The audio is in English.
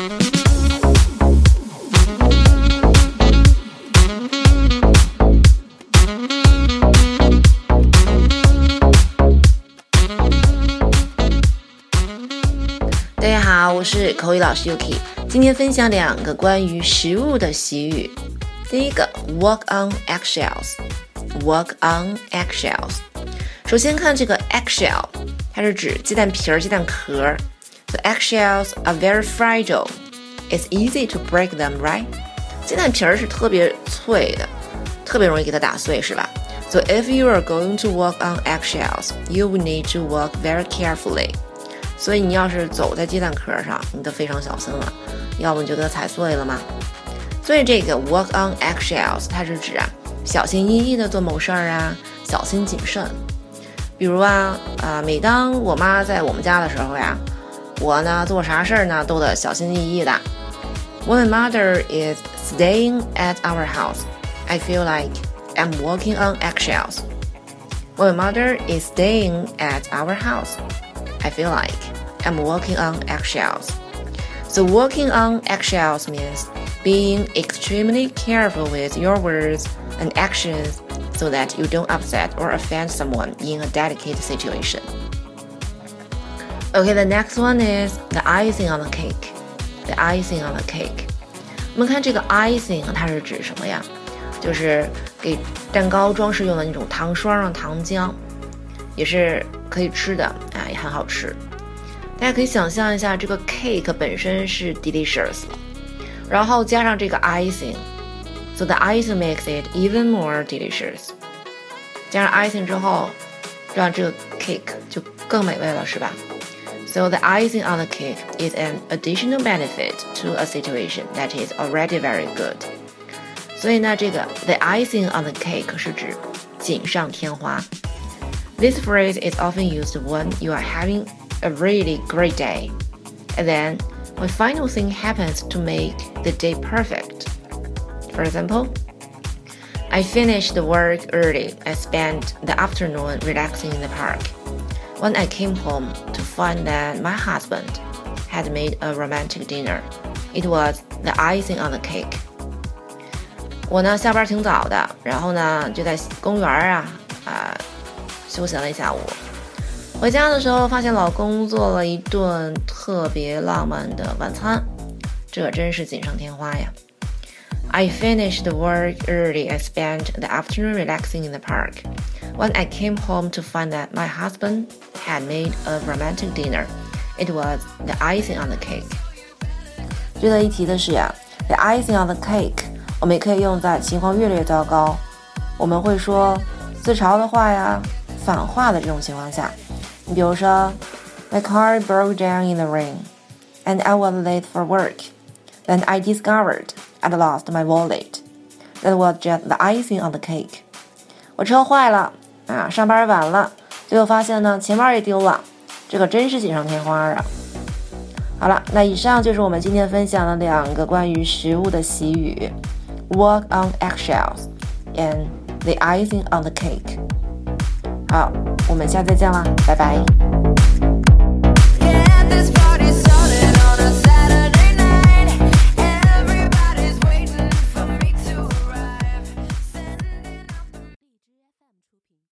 大家好，我是口语老师 Yuki，今天分享两个关于食物的习语。第一个，walk on eggshells，walk on eggshells。首先看这个 eggshell，它是指鸡蛋皮儿、鸡蛋壳儿。The eggshells are very fragile. It's easy to break them, right? 鸡蛋皮儿是特别脆的，特别容易给它打碎，是吧？So if you are going to walk on eggshells, you will need to walk very carefully. 所以你要是走在鸡蛋壳上，你都非常小心了，要不你就给它踩碎了嘛。所以这个 walk on eggshells 它是指啊，小心翼翼的做某事儿啊，小心谨慎。比如啊啊，每当我妈在我们家的时候呀，我呢做啥事儿呢都得小心翼翼的。When my mother is staying at our house, I feel like I'm walking on eggshells. When my mother is staying at our house, I feel like I'm walking on eggshells. So walking on eggshells means being extremely careful with your words and actions so that you don't upset or offend someone in a delicate situation. Okay, the next one is the icing on the cake. The icing on the cake. 我们看这个 icing 它是指什么呀？就是给蛋糕装饰用的那种糖霜啊、糖浆，也是可以吃的啊，也很好吃。大家可以想象一下，这个 cake 本身是 delicious，然后加上这个 icing，so the icing makes it even more delicious。加上 icing 之后，让这个 cake 就更美味了，是吧 ？So the icing on the cake is an additional benefit to a situation that is already very good。所以呢，这个 the icing on the cake 是指锦上添花。This phrase is often used when you are having a really great day. And then one final thing happens to make the day perfect. For example, I finished the work early. I spent the afternoon relaxing in the park. When I came home to find that my husband had made a romantic dinner, it was the icing on the cake. 我呢下班挺早的，然后呢就在公园啊啊、呃、休闲了一下午。回家的时候，发现老公做了一顿特别浪漫的晚餐，这真是锦上添花呀！I finished work early. I spent the afternoon relaxing in the park. When I came home to find that my husband had made a romantic dinner, it was the icing on the cake. 值得一提的是呀，the icing on the cake，我们也可以用在情况越来越糟糕，我们会说自嘲的话呀、反话的这种情况下。你比如说，My car broke down in the rain, and I was late for work. Then I discovered I'd lost my wallet. That was just the icing on the cake. 我车坏了啊，上班晚了， 最后发现呢，钱包也丢了，这可真是锦上添花啊！好了，那以上就是我们今天分享的两个关于食物的习语：walk on eggshells and the icing on the cake。好。我们下次再见啦，拜拜。Yeah,